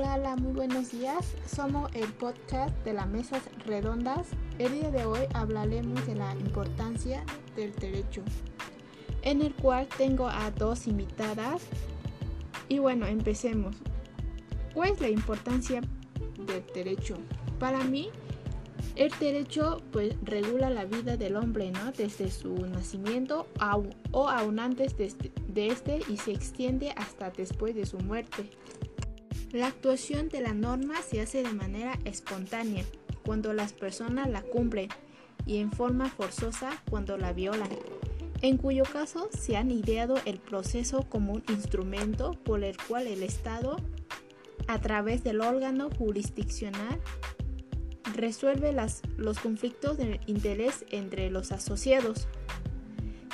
Hola, muy buenos días. Somos el podcast de las mesas redondas. El día de hoy hablaremos de la importancia del derecho, en el cual tengo a dos invitadas. Y bueno, empecemos. ¿Cuál es la importancia del derecho? Para mí, el derecho pues regula la vida del hombre, ¿no? Desde su nacimiento o aún antes de este, de este y se extiende hasta después de su muerte. La actuación de la norma se hace de manera espontánea cuando las personas la cumplen y en forma forzosa cuando la violan, en cuyo caso se han ideado el proceso como un instrumento por el cual el Estado, a través del órgano jurisdiccional, resuelve los conflictos de interés entre los asociados.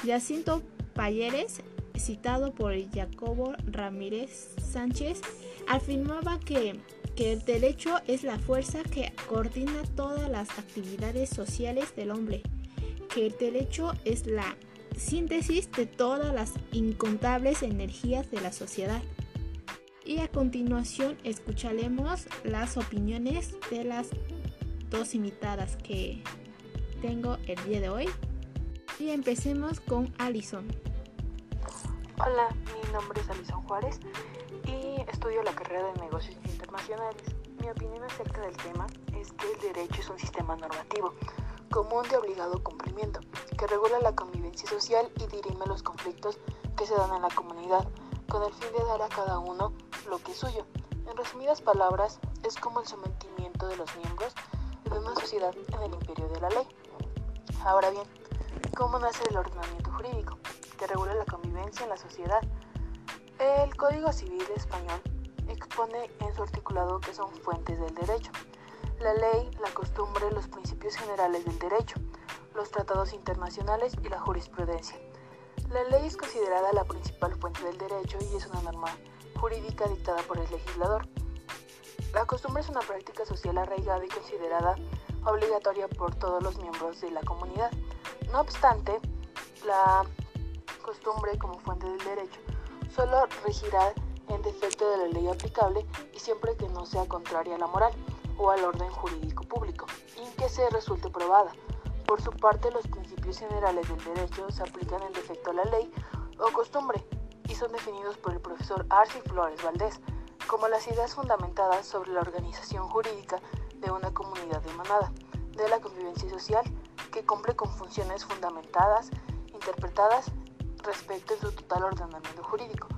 Jacinto Payeres, citado por Jacobo Ramírez Sánchez, afirmaba que, que el derecho es la fuerza que coordina todas las actividades sociales del hombre, que el derecho es la síntesis de todas las incontables energías de la sociedad. Y a continuación escucharemos las opiniones de las dos invitadas que tengo el día de hoy. Y empecemos con Alison. Hola, mi nombre es Alison Juárez estudio la carrera de negocios internacionales. Mi opinión acerca del tema es que el derecho es un sistema normativo común de obligado cumplimiento, que regula la convivencia social y dirime los conflictos que se dan en la comunidad, con el fin de dar a cada uno lo que es suyo. En resumidas palabras, es como el sometimiento de los miembros de una sociedad en el imperio de la ley. Ahora bien, ¿cómo nace el ordenamiento jurídico? Que regula la convivencia en la sociedad. El Código Civil Español expone en su articulado que son fuentes del derecho. La ley, la costumbre, los principios generales del derecho, los tratados internacionales y la jurisprudencia. La ley es considerada la principal fuente del derecho y es una norma jurídica dictada por el legislador. La costumbre es una práctica social arraigada y considerada obligatoria por todos los miembros de la comunidad. No obstante, la costumbre como fuente del derecho solo regirá en defecto de la ley aplicable y siempre que no sea contraria a la moral o al orden jurídico público y que se resulte probada. Por su parte, los principios generales del derecho se aplican en defecto a la ley o costumbre y son definidos por el profesor Arci Flores Valdés como las ideas fundamentadas sobre la organización jurídica de una comunidad de manada, de la convivencia social, que cumple con funciones fundamentadas, interpretadas respecto de su total ordenamiento jurídico.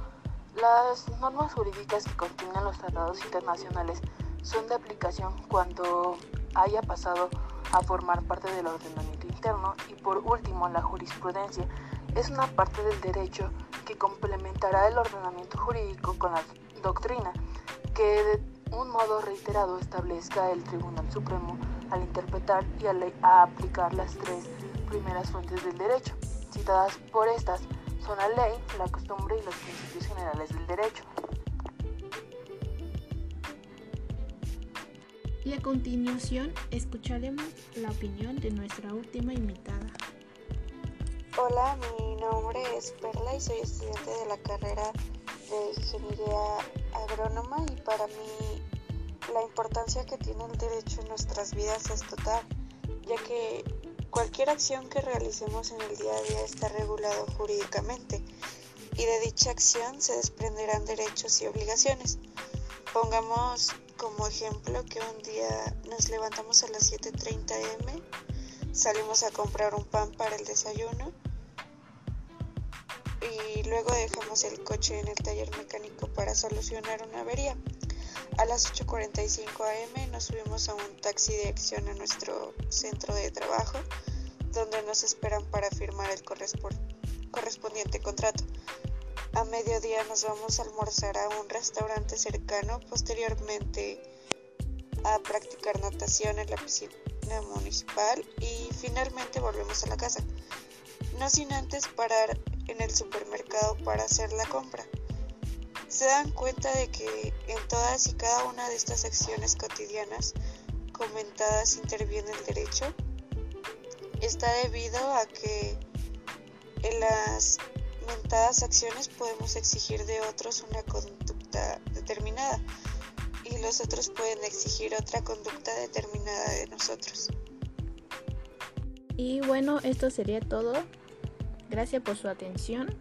Las normas jurídicas que contienen los tratados internacionales son de aplicación cuando haya pasado a formar parte del ordenamiento interno y por último la jurisprudencia. Es una parte del derecho que complementará el ordenamiento jurídico con la doctrina que de un modo reiterado establezca el Tribunal Supremo al interpretar y a, aplicar las tres primeras fuentes del derecho, citadas por estas son la ley, la costumbre y los principios generales del derecho. Y a continuación escucharemos la opinión de nuestra última invitada. Hola, mi nombre es Perla y soy estudiante de la carrera de Ingeniería Agrónoma y para mí la importancia que tiene el derecho en nuestras vidas es total, ya que Cualquier acción que realicemos en el día a día está regulado jurídicamente y de dicha acción se desprenderán derechos y obligaciones. Pongamos como ejemplo que un día nos levantamos a las 7.30 am, salimos a comprar un pan para el desayuno y luego dejamos el coche en el taller mecánico para solucionar una avería. A las 8.45 am nos subimos a un taxi de acción a nuestro centro de trabajo donde nos esperan para firmar el correspondiente contrato. A mediodía nos vamos a almorzar a un restaurante cercano, posteriormente a practicar natación en la piscina municipal y finalmente volvemos a la casa, no sin antes parar en el supermercado para hacer la compra. Se dan cuenta de que en todas y cada una de estas acciones cotidianas comentadas interviene el derecho está debido a que en las mentadas acciones podemos exigir de otros una conducta determinada y los otros pueden exigir otra conducta determinada de nosotros. Y bueno, esto sería todo. Gracias por su atención.